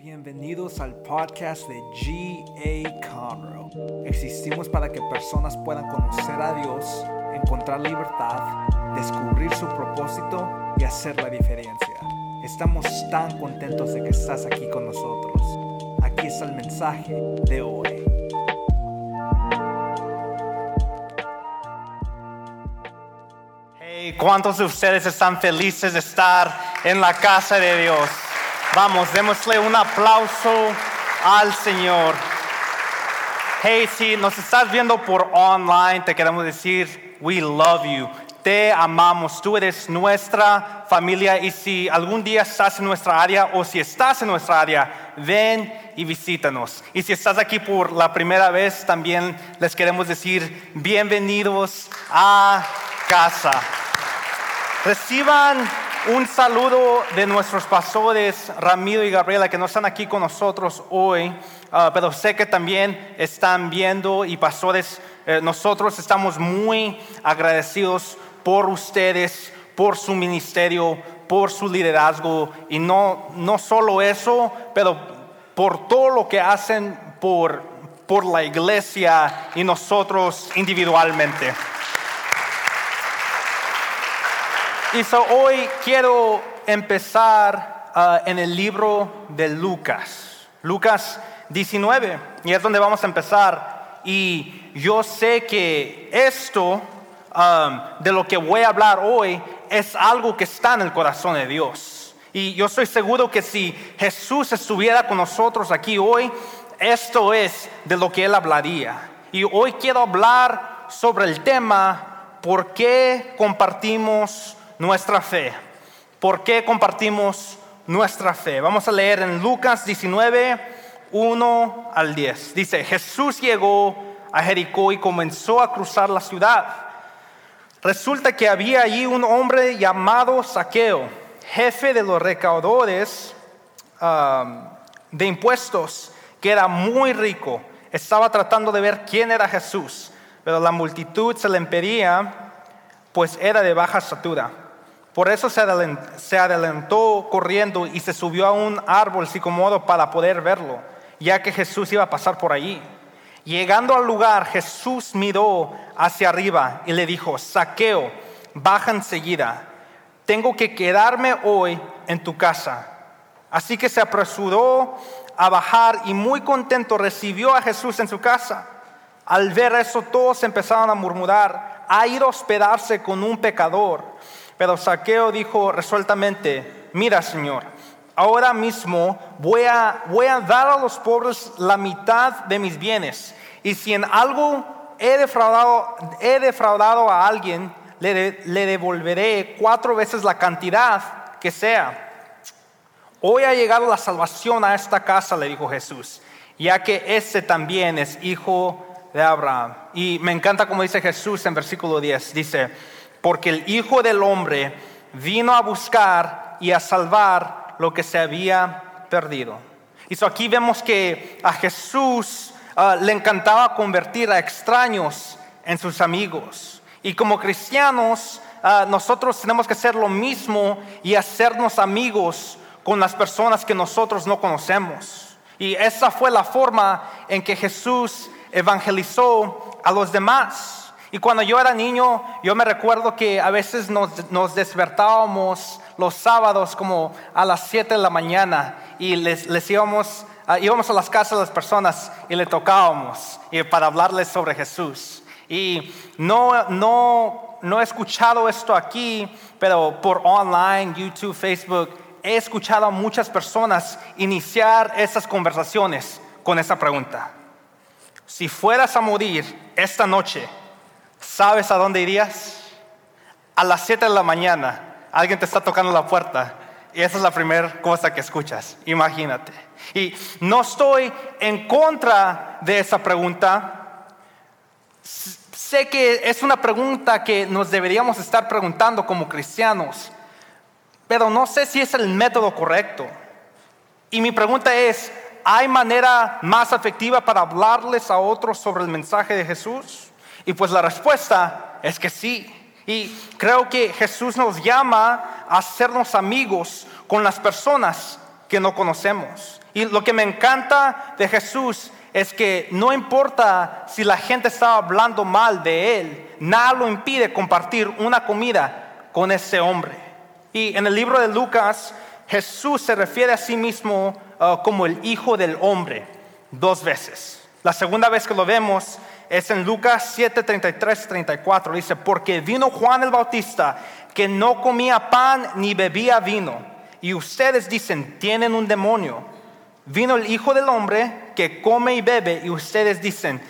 Bienvenidos al podcast de G.A. Conroe. Existimos para que personas puedan conocer a Dios, encontrar libertad, descubrir su propósito y hacer la diferencia. Estamos tan contentos de que estás aquí con nosotros. Aquí está el mensaje de hoy. Hey, ¿cuántos de ustedes están felices de estar en la casa de Dios? Vamos, démosle un aplauso al Señor. Hey, si nos estás viendo por online, te queremos decir, we love you. Te amamos, tú eres nuestra familia y si algún día estás en nuestra área o si estás en nuestra área, ven y visítanos. Y si estás aquí por la primera vez, también les queremos decir bienvenidos a casa. Reciban un saludo de nuestros pastores Ramiro y Gabriela que no están aquí con nosotros hoy, ah, pero sé que también están viendo y pastores, eh, nosotros estamos muy agradecidos por ustedes, por su ministerio, por su liderazgo y no, no solo eso, pero por todo lo que hacen por, por la iglesia y nosotros individualmente. Y hoy quiero empezar uh, en el libro de Lucas, Lucas 19, y es donde vamos a empezar. Y yo sé que esto de lo que voy a hablar hoy es algo que está en el corazón de Dios. Y yo estoy seguro que si Jesús estuviera con nosotros aquí hoy, esto es de lo que Él hablaría. Y hoy quiero hablar sobre el tema, ¿por qué compartimos nuestra fe. ¿Por qué compartimos nuestra fe? Vamos a leer en Lucas 19, 1 al 10. Dice, Jesús llegó a Jericó y comenzó a cruzar la ciudad. Resulta que había allí un hombre llamado Saqueo, jefe de los recaudadores de impuestos, que era muy rico. Estaba tratando de ver quién era Jesús, pero la multitud se le impedía, pues era de baja estatura. Por eso se adelantó, corriendo y se subió a un árbol sicomodo para poder verlo, ya que Jesús iba a pasar por allí. Llegando al lugar, Jesús miró hacia arriba y le dijo, Saqueo, baja enseguida, tengo que quedarme hoy en tu casa. Así que se apresuró a bajar y muy contento recibió a Jesús en su casa. Al ver eso, todos empezaron a murmurar, ha ido a hospedarse con un pecador. Pero Saqueo dijo resueltamente, mira Señor, ahora mismo voy a, dar a los pobres la mitad de mis bienes. Y si en algo he defraudado, he defraudado a alguien, le, le devolveré cuatro veces la cantidad que sea. Hoy ha llegado la salvación a esta casa, le dijo Jesús, ya que este también es hijo de Abraham. Y me encanta como dice Jesús en versículo 10, dice, porque el Hijo del Hombre vino a buscar y a salvar lo que se había perdido. Y aquí vemos que a Jesús ah, le encantaba convertir a extraños en sus amigos. Y como cristianos, ah, nosotros tenemos que hacer lo mismo y hacernos amigos con las personas que nosotros no conocemos. Y esa fue la forma en que Jesús evangelizó a los demás. Y cuando yo era niño, yo me recuerdo que a veces nos, despertábamos los sábados como a las 7 de la mañana y les, íbamos, ah, íbamos a las casas de las personas y le tocábamos y para hablarles sobre Jesús. Y no, no, no he escuchado esto aquí, pero por online, YouTube, Facebook, he escuchado a muchas personas iniciar esas conversaciones con esa pregunta. Si fueras a morir esta noche, ¿Sabes a dónde irías? A las 7 de la mañana alguien te está tocando la puerta y esa es la primera cosa que escuchas. Imagínate. Y no estoy en contra de esa pregunta. Sé que es una pregunta que nos deberíamos estar preguntando como cristianos, pero no sé si es el método correcto. Y mi pregunta es, ¿hay manera más efectiva para hablarles a otros sobre el mensaje de Jesús? Y pues la respuesta es que sí. Y creo que Jesús nos llama a hacernos amigos con las personas que no conocemos. Y lo que me encanta de Jesús es que no importa si la gente estaba hablando mal de él, nada lo impide compartir una comida con ese hombre. Y en el libro de Lucas, Jesús se refiere a sí mismo uh, como el Hijo del Hombre dos veces. La segunda vez que lo vemos es en Lucas 7, 33, 34. Dice, porque vino Juan el Bautista que no comía pan ni bebía vino. Y ustedes dicen, tienen un demonio. Vino el Hijo del Hombre que come y bebe y ustedes dicen,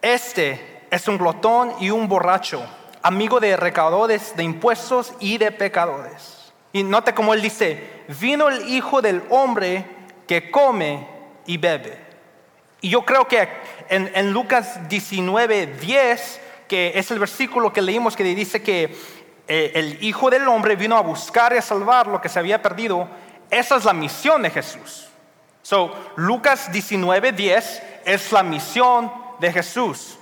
este es un glotón y un borracho, amigo de recaudadores de impuestos y de pecadores. Y note como él dice, vino el Hijo del Hombre que come y bebe. Y yo creo que en, Lucas 19, 10, que es el versículo que leímos que dice que eh, el Hijo del Hombre vino a buscar y a salvar lo que se había perdido, esa es la misión de Jesús. So, Lucas 19, 10 es la misión de Jesús.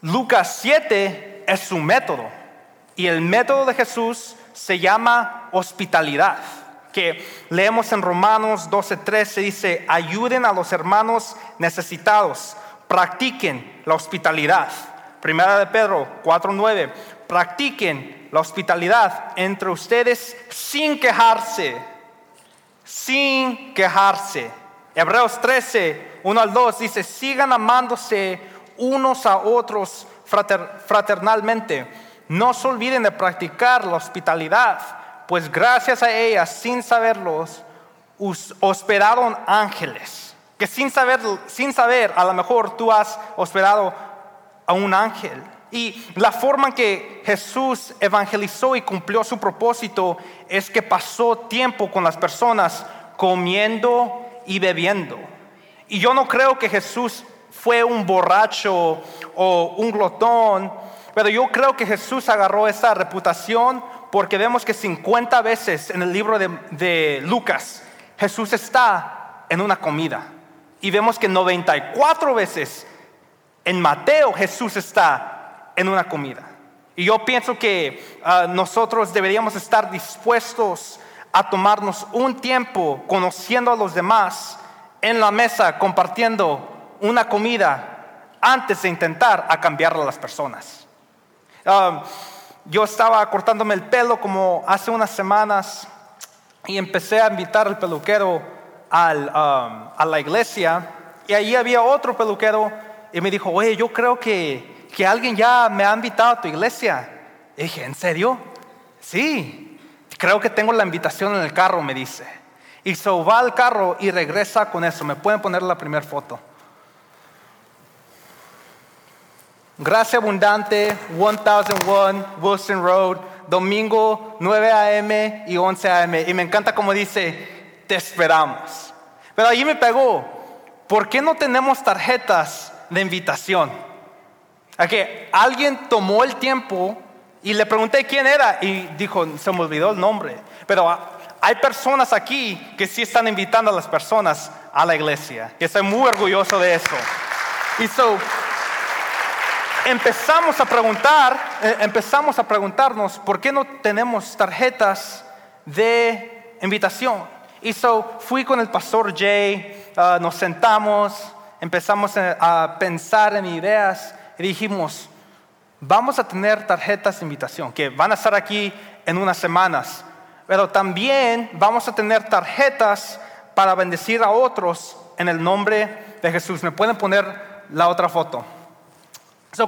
Lucas 7 es su método. Y el método de Jesús se llama hospitalidad que leemos en Romanos 12:13 dice, ayuden a los hermanos necesitados, practiquen la hospitalidad. Primera de Pedro 4:9, practiquen la hospitalidad entre ustedes sin quejarse, sin quejarse. Hebreos 13, 1 al 2 dice, sigan amándose unos a otros fraternalmente. No se olviden de practicar la hospitalidad pues gracias a ellas, sin saberlos, hosperaron ángeles. Que sin saber, sin saber, a lo mejor tú has hospedado a un ángel. Y la forma en que Jesús evangelizó y cumplió su propósito es que pasó tiempo con las personas comiendo y bebiendo. Y yo no creo que Jesús fue un borracho o un glotón, pero yo creo que Jesús agarró esa reputación porque vemos que 50 veces en el libro de, Lucas Jesús está en una comida. Y vemos que 94 veces en Mateo Jesús está en una comida. Y yo pienso que ah, nosotros deberíamos estar dispuestos a tomarnos un tiempo conociendo a los demás en la mesa, compartiendo una comida antes de intentar a cambiar a las personas. Ah, yo estaba cortándome el pelo como hace unas semanas y empecé a invitar al peluquero al, um, a la iglesia y ahí había otro peluquero y me dijo, oye, yo creo que, que alguien ya me ha invitado a tu iglesia. Y dije, ¿en serio? Sí, creo que tengo la invitación en el carro, me dice. Y se va al carro y regresa con eso. ¿Me pueden poner la primera foto? Gracia Abundante, 1001 Wilson Road, domingo 9 a.m. y 11 a.m. Y me encanta como dice, te esperamos. Pero allí me pegó, ¿por qué no tenemos tarjetas de invitación? A que alguien tomó el tiempo y le pregunté quién era y dijo, se me olvidó el nombre. Pero hay personas aquí que sí están invitando a las personas a la iglesia. Estoy muy orgulloso de eso. Y so, empezamos a preguntar, eh, empezamos a preguntarnos por qué no tenemos tarjetas de invitación. Y so fui con el pastor Jay, uh, nos sentamos, empezamos a, pensar en ideas y dijimos, vamos a tener tarjetas de invitación que van a estar aquí en unas semanas, pero también vamos a tener tarjetas para bendecir a otros en el nombre de Jesús. ¿Me pueden poner la otra foto?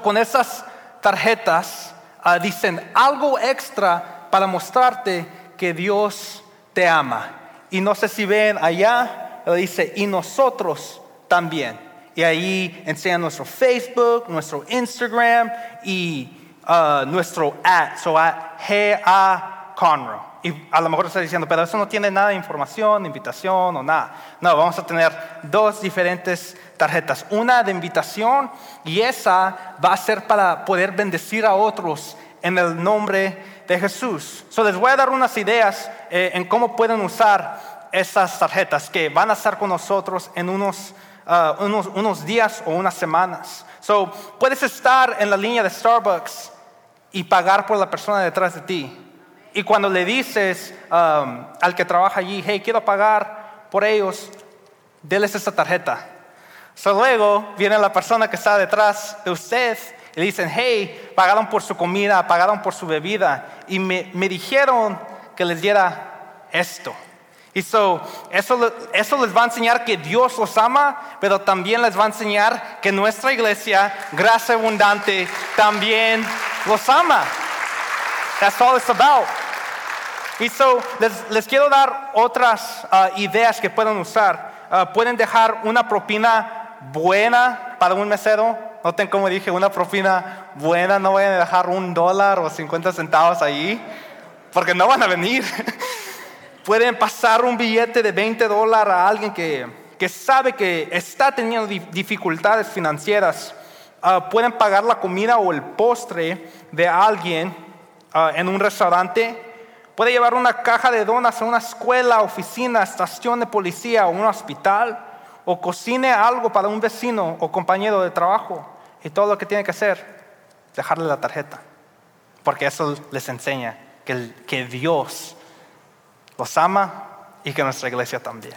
con esas tarjetas ah, dicen algo extra para mostrarte que Dios te ama. Y no sé si ven allá, dice, y nosotros también. Y ahí enseñan nuestro Facebook, nuestro Instagram y ah, nuestro at, so at G-A Conroe. Y a lo mejor está diciendo, pero eso no tiene nada de información, invitación o nada. No, vamos a tener dos diferentes tarjetas. Una de invitación y esa va a ser para poder bendecir a otros en el nombre de Jesús. So, les voy a dar unas ideas eh, en cómo pueden usar esas tarjetas que van a estar con nosotros en unos, uh, unos, unos días o unas semanas. So, puedes estar en la línea de Starbucks y pagar por la persona detrás de ti. Y cuando le dices al que trabaja allí, hey, quiero pagar por ellos, déles esta tarjeta. So, luego viene la persona que está detrás de usted y dicen, hey, pagaron por su comida, pagaron por su bebida y me, me dijeron que les diera esto. Y so, eso, eso les va a enseñar que Dios los ama, pero también les va a enseñar que nuestra iglesia, gracia abundante, también los ama. That's all it's about. Y so, les, les quiero dar otras uh, ideas que pueden usar. Uh, pueden dejar una propina buena para un mesero. Noten como dije, una propina buena. No vayan a dejar un dólar o 50 centavos ahí, porque no van a venir. pueden pasar un billete de 20 dólares a alguien que, que sabe que está teniendo dificultades financieras. Uh, pueden pagar la comida o el postre de alguien uh, en un restaurante. Puede llevar una caja de donas a una escuela, oficina, estación de policía o un hospital. O cocine algo para un vecino o compañero de trabajo. Y todo lo que tiene que hacer, dejarle la tarjeta. Porque eso les enseña que, que Dios los ama y que nuestra iglesia también.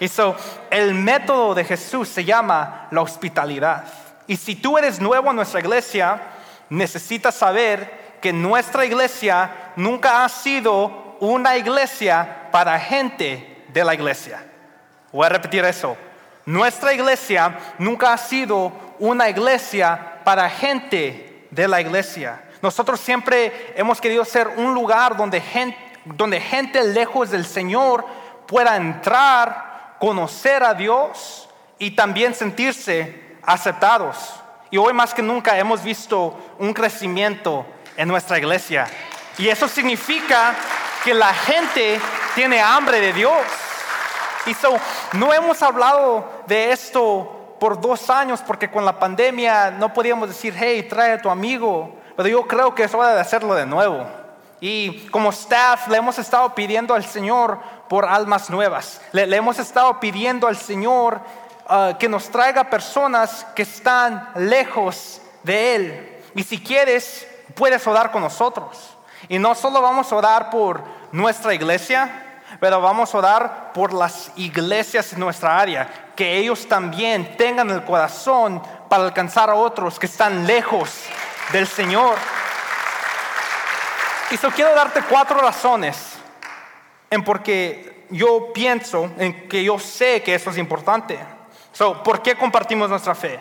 Y so, el método de Jesús se llama la hospitalidad. Y si tú eres nuevo en nuestra iglesia, necesitas saber que nuestra iglesia nunca ha sido una iglesia para gente de la iglesia. Voy a repetir eso. Nuestra iglesia nunca ha sido una iglesia para gente de la iglesia. Nosotros siempre hemos querido ser un lugar donde gente donde gente lejos del Señor pueda entrar, conocer a Dios y también sentirse aceptados. Y hoy más que nunca hemos visto un crecimiento en nuestra iglesia. Y eso significa que la gente tiene hambre de Dios. Y so, no hemos hablado de esto por dos años porque con la pandemia no podíamos decir, hey, trae a tu amigo. Pero yo creo que es hora de hacerlo de nuevo. Y como staff le hemos estado pidiendo al Señor por almas nuevas. Le, hemos estado pidiendo al Señor uh, que nos traiga personas que están lejos de Él. Y si quieres, puedes orar con nosotros. Y no solo vamos a orar por nuestra iglesia, pero vamos a orar por las iglesias en nuestra área. Que ellos también tengan el corazón para alcanzar a otros que están lejos del Señor. Y so quiero darte cuatro razones en por qué yo pienso, en que yo sé que eso es importante. So, ¿Por qué compartimos nuestra fe?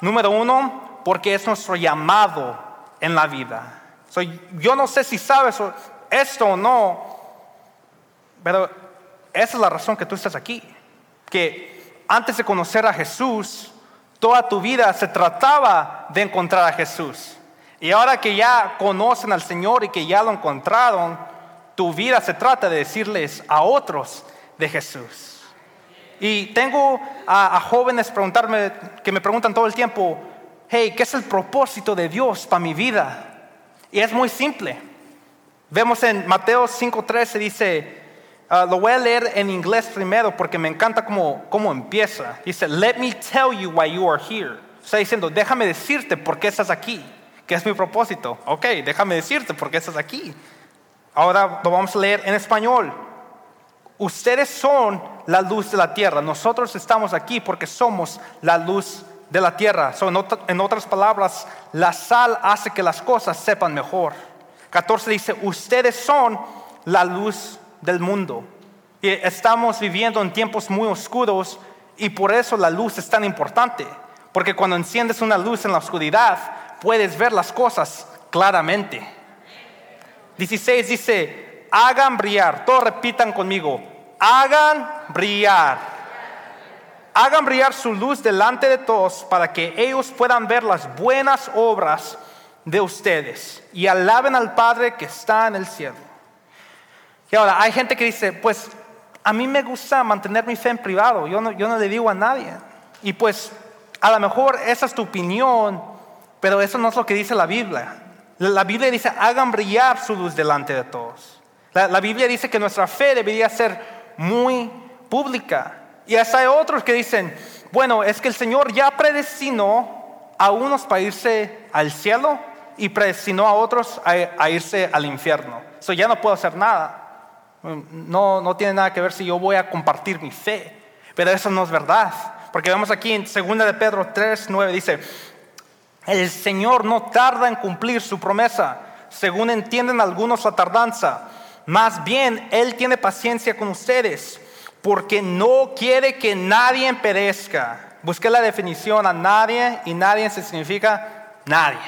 Número uno, porque es nuestro llamado en la vida. So, yo no sé si sabes esto o no, pero esa es la razón que tú estás aquí. Que antes de conocer a Jesús, toda tu vida se trataba de encontrar a Jesús. Y ahora que ya conocen al Señor y que ya lo encontraron, tu vida se trata de decirles a otros de Jesús. Y tengo a, jóvenes preguntarme, que me preguntan todo el tiempo, hey, ¿qué es el propósito de Dios para mi vida? Y es muy simple. Vemos en Mateo 5.13 dice, ah, lo voy a leer en inglés primero porque me encanta cómo, cómo empieza. Dice, let me tell you why you are here. Está diciendo, déjame decirte por qué estás aquí. ¿Qué es mi propósito? Ok, déjame decirte por qué estás aquí. Ahora lo vamos a leer en español. Ustedes son la luz de la tierra. Nosotros estamos aquí porque somos la luz de la tierra. en, otras palabras, la sal hace que las cosas sepan mejor. 14 dice, ustedes son la luz del mundo. Y estamos viviendo en tiempos muy oscuros y por eso la luz es tan importante. Porque cuando enciendes una luz en la oscuridad, puedes ver las cosas claramente. 16 dice, hagan brillar, todos repitan conmigo, hagan brillar. Hagan brillar su luz delante de todos para que ellos puedan ver las buenas obras de ustedes y alaben al Padre que está en el cielo. Y ahora, hay gente que dice, pues a mí me gusta mantener mi fe en privado, yo no, yo no le digo a nadie. Y pues a lo mejor esa es tu opinión, pero eso no es lo que dice la Biblia. La Biblia dice, hagan brillar su luz delante de todos. La, Biblia dice que nuestra fe debería ser muy pública. Y hasta hay otros que dicen, bueno, es que el Señor ya predestinó a unos para irse al cielo y predestinó a otros a, irse al infierno. Eso ya no puedo hacer nada. No, no tiene nada que ver si yo voy a compartir mi fe. Pero eso no es verdad. Porque vemos aquí en 2 de Pedro 3, 9 dice, el Señor no tarda en cumplir su promesa, según entienden algunos la tardanza. Más bien, Él tiene paciencia con ustedes, porque no quiere que nadie perezca. Busqué la definición a nadie y nadie se significa nadie.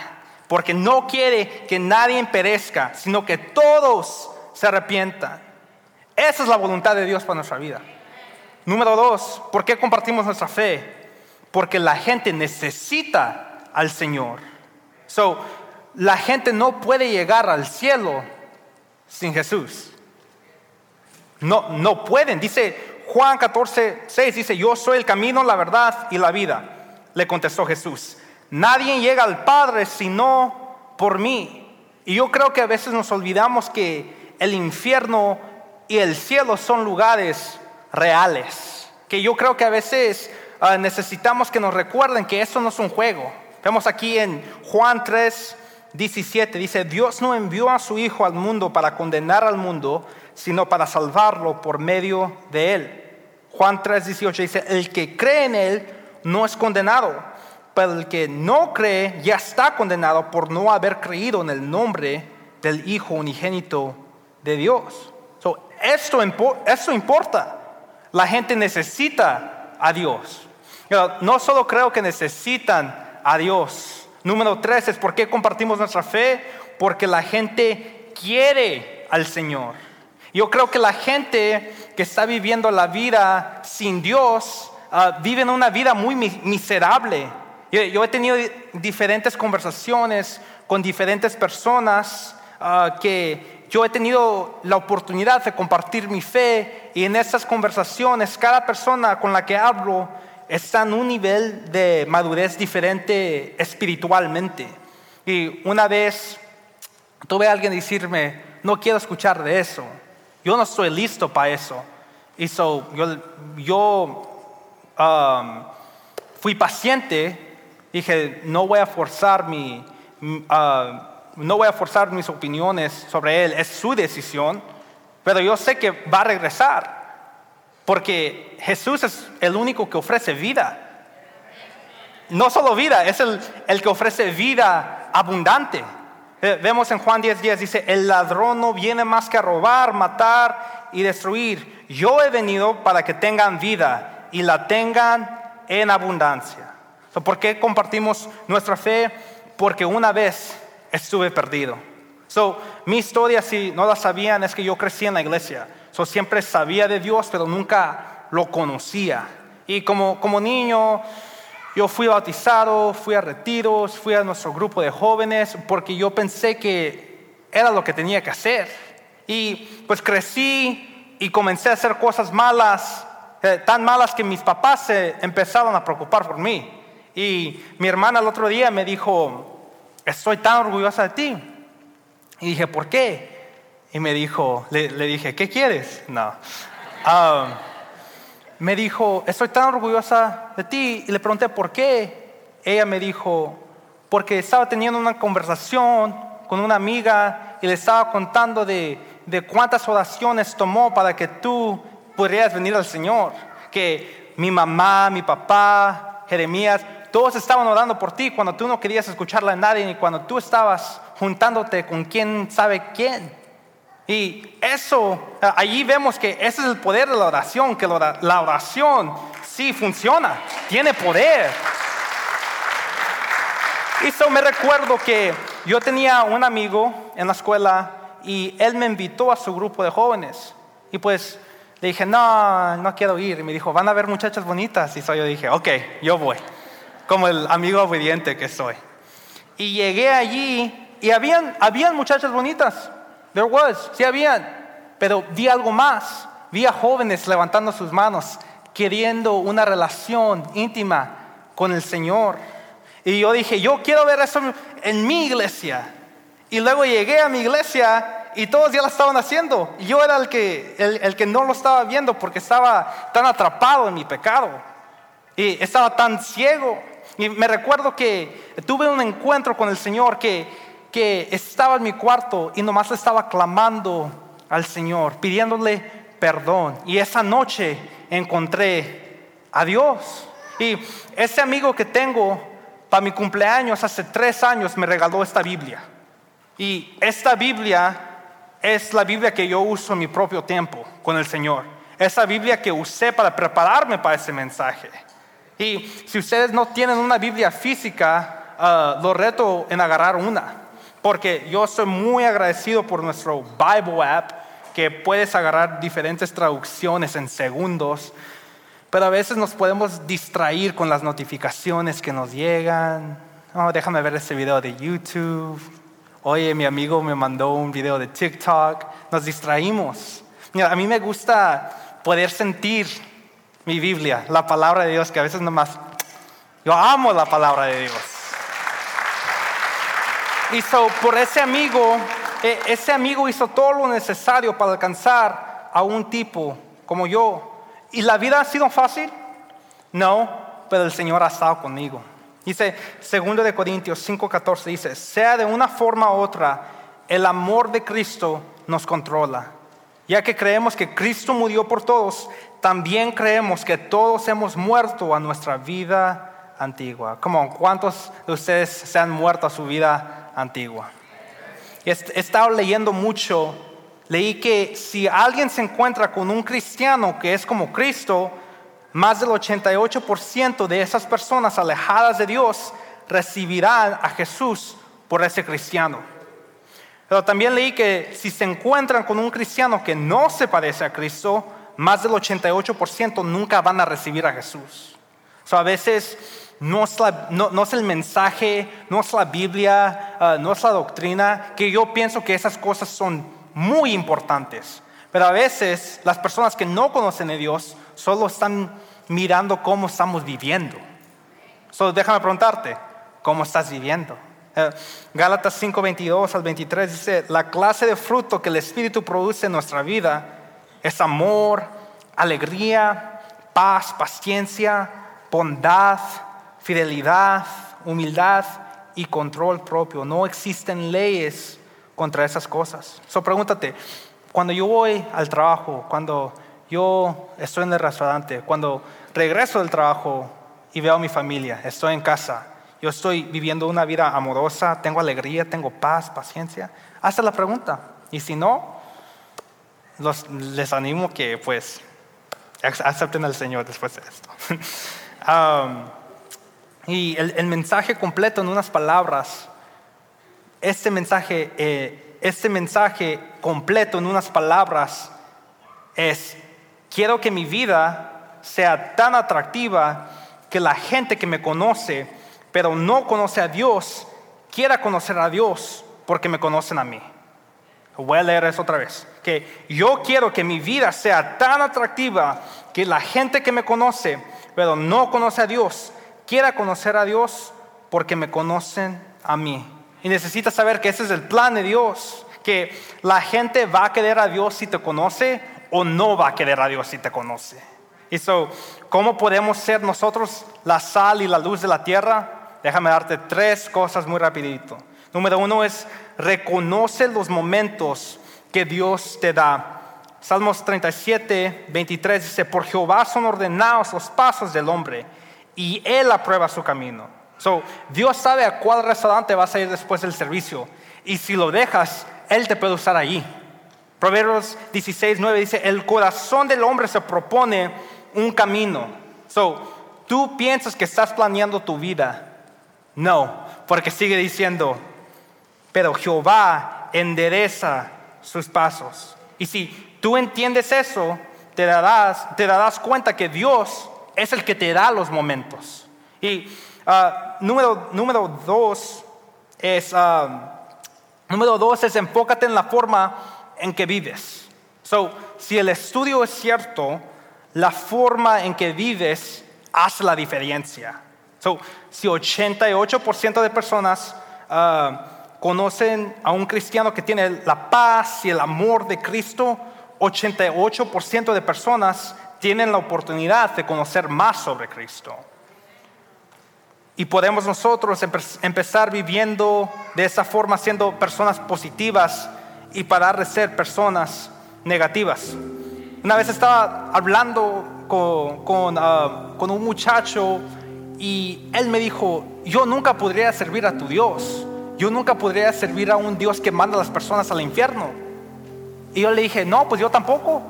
Porque no quiere que nadie perezca, sino que todos se arrepientan. Esa es la voluntad de Dios para nuestra vida. Número dos, ¿por qué compartimos nuestra fe? Porque la gente necesita al Señor. So, la gente no puede llegar al cielo sin Jesús. No, no pueden. Dice Juan 14, 6, dice, yo soy el camino, la verdad y la vida. Le contestó Jesús. Nadie llega al Padre sino por mí. Y yo creo que a veces nos olvidamos que el infierno y el cielo son lugares reales. Que yo creo que a veces ah, necesitamos que nos recuerden que eso no es un juego. Vemos aquí en Juan 3, 17, dice, Dios no envió a su Hijo al mundo para condenar al mundo, sino para salvarlo por medio de él. Juan 3, 18 dice, el que cree en él no es condenado, pero el que no cree ya está condenado por no haber creído en el nombre del Hijo unigénito de Dios. Esto, esto importa. La gente necesita a Dios. No solo creo que necesitan a Dios. Número tres es por qué compartimos nuestra fe. Porque la gente quiere al Señor. Yo creo que la gente que está viviendo la vida sin Dios uh, vive una vida muy miserable. Yo, he tenido diferentes conversaciones con diferentes personas ah, que yo he tenido la oportunidad de compartir mi fe y en esas conversaciones cada persona con la que hablo está en un nivel de madurez diferente espiritualmente. Y una vez tuve a alguien decirme, no quiero escuchar de eso, yo no estoy listo para eso. Y yo, yo um, fui paciente, dije, no voy a forzar mi... Uh, no voy a forzar mis opiniones sobre él, es su decisión, pero yo sé que va a regresar, porque Jesús es el único que ofrece vida. No solo vida, es el, el que ofrece vida abundante. Eh, vemos en Juan 10:10, 10, dice, el ladrón no viene más que a robar, matar y destruir. Yo he venido para que tengan vida y la tengan en abundancia. ¿Por qué compartimos nuestra fe? Porque una vez estuve perdido. So, mi historia, si no la sabían, es que yo crecí en la iglesia. So, siempre sabía de Dios, pero nunca lo conocía. Y como, como niño, yo fui bautizado, fui a retiros, fui a nuestro grupo de jóvenes, porque yo pensé que era lo que tenía que hacer. Y pues crecí y comencé a hacer cosas malas, eh, tan malas que mis papás se empezaron a preocupar por mí. Y mi hermana el otro día me dijo, estoy tan orgullosa de ti. Y dije, ¿por qué? Y me dijo, le, dije, ¿qué quieres? No. Me dijo, estoy tan orgullosa de ti. Y le pregunté, ¿por qué? Ella me dijo, porque estaba teniendo una conversación con una amiga y le estaba contando de, de cuántas oraciones tomó para que tú pudieras venir al Señor. Que mi mamá, mi papá, Jeremías, todos estaban orando por ti cuando tú no querías escucharla a nadie ni cuando tú estabas juntándote con quién sabe quién. Y eso, allí vemos que ese es el poder de la oración, que la oración sí funciona, tiene poder. Y eso me recuerdo que yo tenía un amigo en la escuela y él me invitó a su grupo de jóvenes. Y pues le dije, no, no quiero ir. Y me dijo, van a ver muchachas bonitas. Y so yo dije, ok, yo voy como el amigo obediente que soy. Y llegué allí y habían, habían muchachas bonitas. There was, sí habían. Pero vi algo más. Vi a jóvenes levantando sus manos, queriendo una relación íntima con el Señor. Y yo dije, yo quiero ver eso en mi iglesia. Y luego llegué a mi iglesia y todos ya lo estaban haciendo. Y yo era el que, el, el que no lo estaba viendo porque estaba tan atrapado en mi pecado. Y estaba tan ciego. Y me recuerdo que tuve un encuentro con el Señor que, que estaba en mi cuarto y nomás estaba clamando al Señor, pidiéndole perdón. Y esa noche encontré a Dios. Y ese amigo que tengo para mi cumpleaños hace tres años me regaló esta Biblia. Y esta Biblia es la Biblia que yo uso en mi propio tiempo con el Señor. Esa Biblia que usé para prepararme para ese mensaje. Y si ustedes no tienen una Biblia física, uh, lo reto en agarrar una. Porque yo soy muy agradecido por nuestro Bible app, que puedes agarrar diferentes traducciones en segundos. Pero a veces nos podemos distraer con las notificaciones que nos llegan. Oh, déjame ver ese video de YouTube. Oye, mi amigo me mandó un video de TikTok. Nos distraímos. A mí me gusta poder sentir mi Biblia, la palabra de Dios, que a veces nomás, yo amo la palabra de Dios. Y so, por ese amigo, e, ese amigo hizo todo lo necesario para alcanzar a un tipo como yo. ¿Y la vida ha sido fácil? No, pero el Señor ha estado conmigo. Dice 2 de Corintios 5:14 dice, sea de una forma u otra, el amor de Cristo nos controla. Ya que creemos que Cristo murió por todos, también creemos que todos hemos muerto a nuestra vida antigua. Como, ¿cuántos de ustedes se han muerto a su vida antigua? He estado leyendo mucho, leí que si alguien se encuentra con un cristiano que es como Cristo, más del 88% de esas personas alejadas de Dios recibirán a Jesús por ese cristiano. Pero también leí que si se encuentran con un cristiano que no se parece a Cristo, más del 88% nunca van a recibir a Jesús. a veces no es, el mensaje, no es la Biblia, ah, no es la doctrina, que yo pienso que esas cosas son muy importantes. Pero a veces las personas que no conocen a Dios solo están mirando cómo estamos viviendo. Solo déjame preguntarte, ¿cómo estás viviendo? Eh, Gálatas 5, 22 al 23 dice, la clase de fruto que el Espíritu produce en nuestra vida es amor, alegría, paz, paciencia, bondad, fidelidad, humildad y control propio. No existen leyes contra esas cosas. So pregúntate, cuando yo voy al trabajo, cuando yo estoy en el restaurante, cuando regreso del trabajo y veo a mi familia, estoy en casa, yo estoy viviendo una vida amorosa, tengo alegría, tengo paz, paciencia. Hazte la pregunta. Y si no, les animo que pues acepten al Señor después de esto. Y el, mensaje completo en unas palabras, este mensaje, eh, este mensaje completo en unas palabras es, quiero que mi vida sea tan atractiva que la gente que me conoce pero no conoce a Dios, quiera conocer a Dios porque me conocen a mí. Voy a leer eso otra vez. Que yo quiero que mi vida sea tan atractiva que la gente que me conoce, pero no conoce a Dios, quiera conocer a Dios porque me conocen a mí. Y necesitas saber que ese es el plan de Dios, que la gente va a querer a Dios si te conoce o no va a querer a Dios si te conoce. Y so, ¿cómo podemos ser nosotros la sal y la luz de la tierra? déjame darte tres cosas muy rapidito. Número uno es reconoce los momentos que Dios te da. Salmos 37, 23 dice, por Jehová son ordenados los pasos del hombre y Él aprueba su camino. So, Dios sabe a cuál restaurante vas a ir después del servicio y si lo dejas, Él te puede usar ahí. Proverbios 16, 9 dice, el corazón del hombre se propone un camino. So, tú piensas que estás planeando tu vida, no, porque sigue diciendo, pero Jehová endereza sus pasos. Y si tú entiendes eso, te darás, te darás cuenta que Dios es el que te da los momentos. Y ah, número, número dos es, ah, número dos es enfócate en la forma en que vives. So, si el estudio es cierto, la forma en que vives hace la diferencia. So, si 88% de personas ah, conocen a un cristiano que tiene la paz y el amor de Cristo, 88% de personas tienen la oportunidad de conocer más sobre Cristo. Y podemos nosotros empezar viviendo de esa forma, siendo personas positivas y parar de ser personas negativas. Una vez estaba hablando ah, con, un muchacho y él me dijo, yo nunca podría servir a tu Dios. Yo nunca podría servir a un Dios que manda a las personas al infierno. Y yo le dije, no, pues yo tampoco.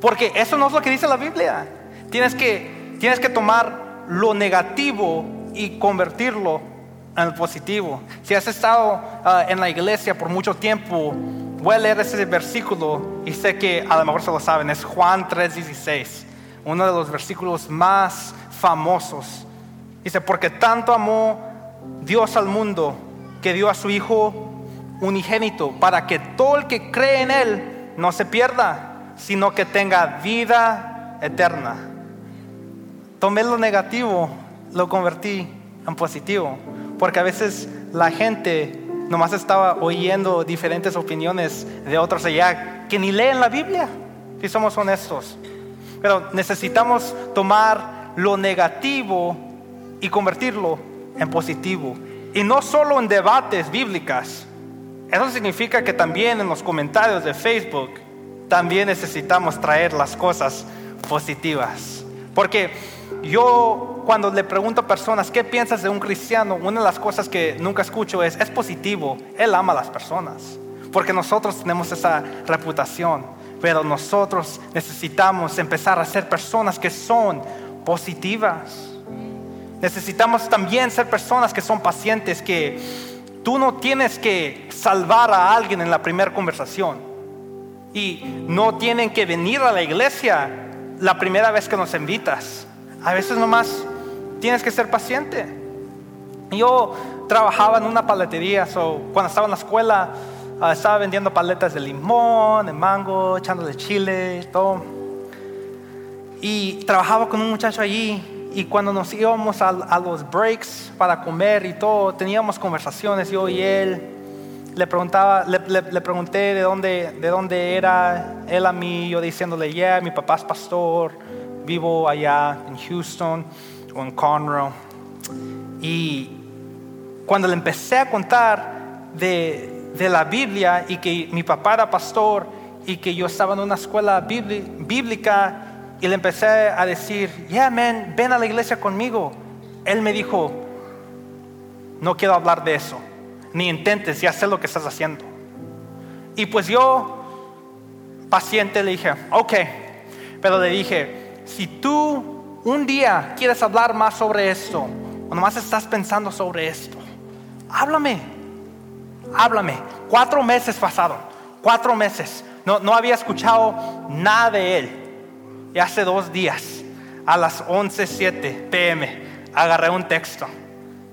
Porque eso no es lo que dice la Biblia. Tienes que, tienes que tomar lo negativo y convertirlo en el positivo. Si has estado ah, en la iglesia por mucho tiempo, voy a leer ese versículo y sé que a lo mejor se lo saben. Es Juan 3:16, uno de los versículos más famosos. Dice, porque tanto amó Dios al mundo que dio a su Hijo unigénito para que todo el que cree en Él no se pierda, sino que tenga vida eterna. Tomé lo negativo, lo convertí en positivo, porque a veces la gente nomás estaba oyendo diferentes opiniones de otros allá que ni leen la Biblia, si somos honestos. Pero necesitamos tomar lo negativo y convertirlo en positivo. Y no solo en debates bíblicas. Eso significa que también en los comentarios de Facebook también necesitamos traer las cosas positivas. Porque yo cuando le pregunto a personas, ¿qué piensas de un cristiano? Una de las cosas que nunca escucho es, es positivo, él ama a las personas. Porque nosotros tenemos esa reputación, pero nosotros necesitamos empezar a ser personas que son positivas. Necesitamos también ser personas que son pacientes, que tú no tienes que salvar a alguien en la primera conversación. Y no tienen que venir a la iglesia la primera vez que nos invitas. A veces nomás tienes que ser paciente. Yo trabajaba en una paletería, so, cuando estaba en la escuela ah, estaba vendiendo paletas de limón, de mango, echándole chile, todo. Y trabajaba con un muchacho allí y cuando nos íbamos a, los breaks para comer y todo, teníamos conversaciones, yo y él. Le, preguntaba, le, pregunté de dónde, de dónde era él a mí, yo diciéndole, yeah, mi papá es pastor, vivo allá en Houston o en Conroe. Y cuando le empecé a contar de, de la Biblia y que mi papá era pastor y que yo estaba en una escuela bíblica, y le empecé a decir, yeah, man, ven a la iglesia conmigo. Él me dijo, no quiero hablar de eso, ni intentes, ya sé lo que estás haciendo. Y pues yo, paciente, le dije, ok, pero le dije, si tú un día quieres hablar más sobre esto, o nomás estás pensando sobre esto, háblame, háblame. Cuatro meses pasaron, cuatro meses. No, no había escuchado nada de él. Y hace dos días, a las 11.07 pm, agarré un texto.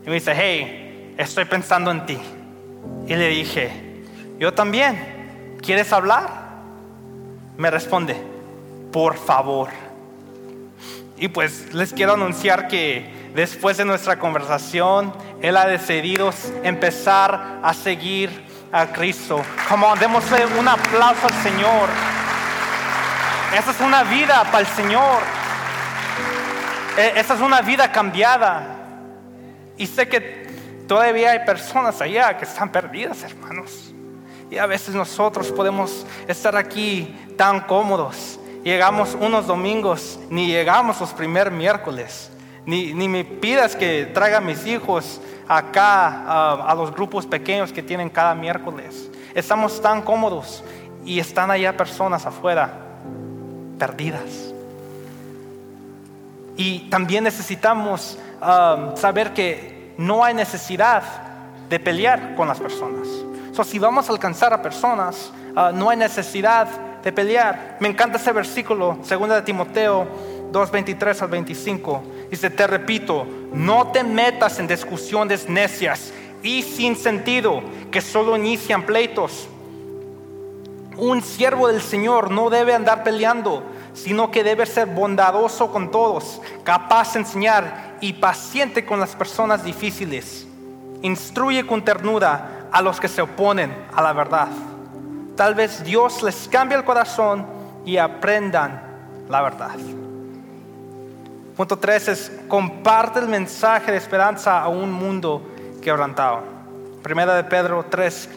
Y me dice, hey, estoy pensando en ti. Y le dije, yo también, ¿quieres hablar? Me responde, por favor. Y pues les quiero anunciar que después de nuestra conversación, Él ha decidido empezar a seguir a Cristo. Como démosle un aplauso al Señor. Esa es una vida para el Señor. E, esa es una vida cambiada. Y sé que todavía hay personas allá que están perdidas, hermanos. Y a veces nosotros podemos estar aquí tan cómodos. Llegamos unos domingos, ni llegamos los primeros miércoles. Ni, ni me pidas que traiga a mis hijos acá a los grupos pequeños que tienen cada miércoles. Estamos tan cómodos y están allá personas afuera perdidas. Y también necesitamos um, saber que no hay necesidad de pelear con las personas. So, si vamos a alcanzar a personas, uh, no hay necesidad de pelear. Me encanta ese versículo, 2 de Timoteo 2, 23 al 25. Dice, te repito, no te metas en discusiones necias y sin sentido que solo inician pleitos. Un siervo del Señor no debe andar peleando, sino que debe ser bondadoso con todos, capaz de enseñar y paciente con las personas difíciles. Instruye con ternura a los que se oponen a la verdad. Tal vez Dios les cambie el corazón y aprendan la verdad. Punto 3 es comparte el mensaje de esperanza a un mundo quebrantado. Primera de Pedro 3,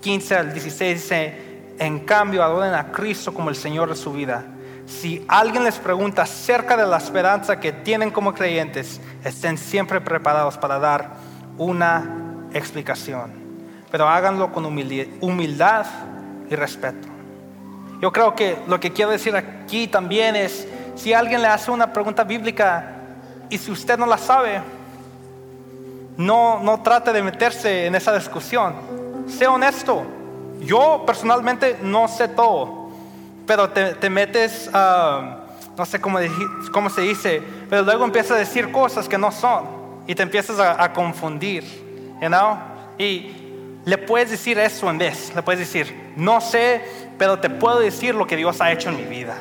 15 al 16 dice, En cambio, adoren a Cristo como el Señor de su vida. Si alguien les pregunta acerca de la esperanza que tienen como creyentes, estén siempre preparados para dar una explicación. Pero háganlo con humildad y respeto. Yo creo que lo que quiero decir aquí también es, si alguien le hace una pregunta bíblica y si usted no la sabe, no, no trate de meterse en esa discusión. Sea honesto. Yo personalmente no sé todo, pero te, metes, uh, no sé cómo, cómo, se dice, pero luego empiezas a decir cosas que no son y te empiezas a, confundir, you know? Y le puedes decir eso en vez, le puedes decir, no sé, pero te puedo decir lo que Dios ha hecho en mi vida.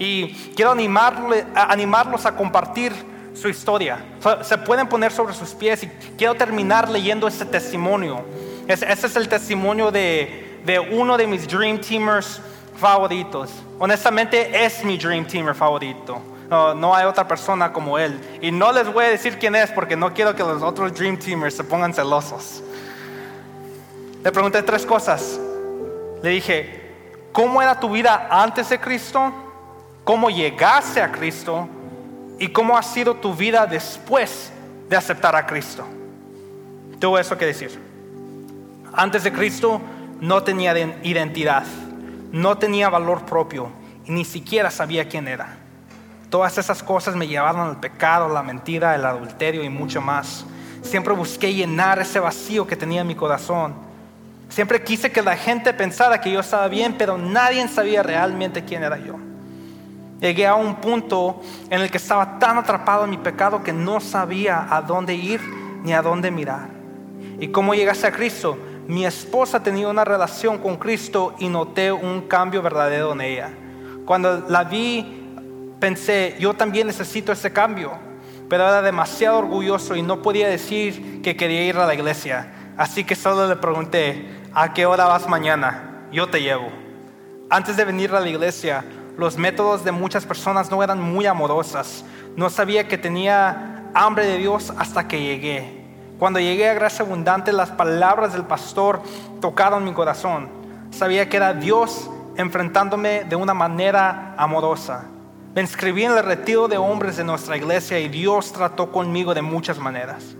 Y quiero animarle, animarlos a compartir su historia. Se pueden poner sobre sus pies y quiero terminar leyendo este testimonio. Ese es el testimonio de, de uno de mis Dream Teamers favoritos. Honestamente es mi Dream Teamer favorito. No, hay otra persona como él. Y no les voy a decir quién es porque no quiero que los otros Dream Teamers se pongan celosos. Le pregunté tres cosas. Le dije, ¿cómo era tu vida antes de Cristo? ¿Cómo llegaste a Cristo? y cómo ha sido tu vida después de aceptar a Cristo. Tuvo eso que decir. Antes de Cristo no tenía identidad, no tenía valor propio y ni siquiera sabía quién era. Todas esas cosas me llevaron al pecado, la mentira, el adulterio y mucho más. Siempre busqué llenar ese vacío que tenía en mi corazón. Siempre quise que la gente pensara que yo estaba bien, pero nadie sabía realmente quién era yo. Llegué a un punto en el que estaba tan atrapado en mi pecado que no sabía a dónde ir ni a dónde mirar. ¿Y cómo llegaste a Cristo? Mi esposa tenía una relación con Cristo y noté un cambio verdadero en ella. Cuando la vi, pensé, yo también necesito ese cambio, pero era demasiado orgulloso y no podía decir que quería ir a la iglesia. Así que solo le pregunté, ¿a qué hora vas mañana? Yo te llevo. Antes de venir a la iglesia, los métodos de muchas personas no eran muy amorosas. No sabía que tenía hambre de Dios hasta que llegué. Cuando llegué a Gracia Abundante, las palabras del pastor tocaron mi corazón. Sabía que era Dios enfrentándome de una manera amorosa. Me inscribí en el retiro de hombres de nuestra iglesia y Dios trató conmigo de muchas maneras.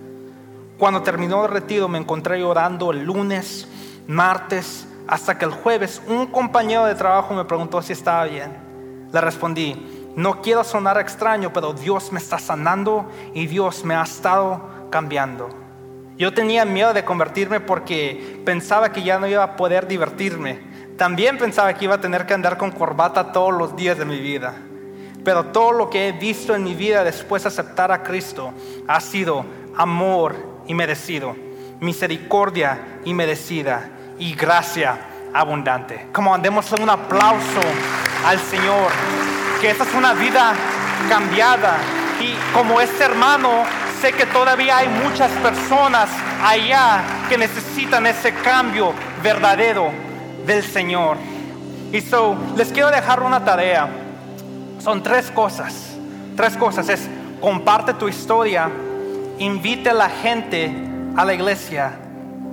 Cuando terminó el retiro me encontré llorando el lunes, martes, hasta que el jueves un compañero de trabajo me preguntó si estaba bien. Le respondí, no quiero sonar extraño, pero Dios me está sanando y Dios me ha estado cambiando. Yo tenía miedo de convertirme porque pensaba que ya no iba a poder divertirme. También pensaba que iba a tener que andar con corbata todos los días de mi vida. Pero todo lo que he visto en mi vida después de aceptar a Cristo ha sido amor y merecido, misericordia y merecida y gracia abundante. Como andemos un aplauso al Señor, que esta es una vida cambiada. Y como este hermano, sé que todavía hay muchas personas allá que necesitan ese cambio verdadero del Señor. Y so, les quiero dejar una tarea. Son tres cosas. Tres cosas. Es comparte tu historia, invite a la gente a la iglesia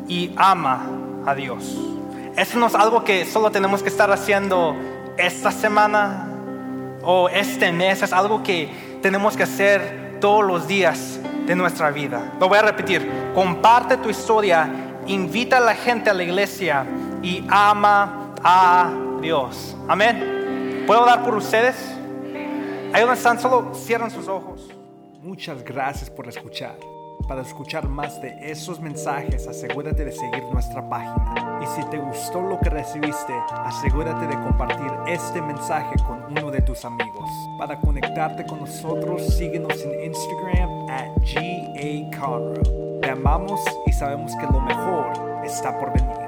y ama a Dios. Eso no es algo que solo tenemos que estar haciendo esta semana o este mes, es algo que tenemos que hacer todos los días de nuestra vida. Lo voy a repetir, comparte tu historia, invita a la gente a la iglesia y ama a Dios. Amén. ¿Puedo dar por ustedes? Ahí donde están, solo cierran sus ojos. Muchas gracias por escuchar. Para escuchar más de esos mensajes, asegúrate de seguir nuestra página. Y si te gustó lo que recibiste, asegúrate de compartir este mensaje con uno de tus amigos. Para conectarte con nosotros, síguenos en Instagram at GA Te amamos y sabemos que lo mejor está por venir.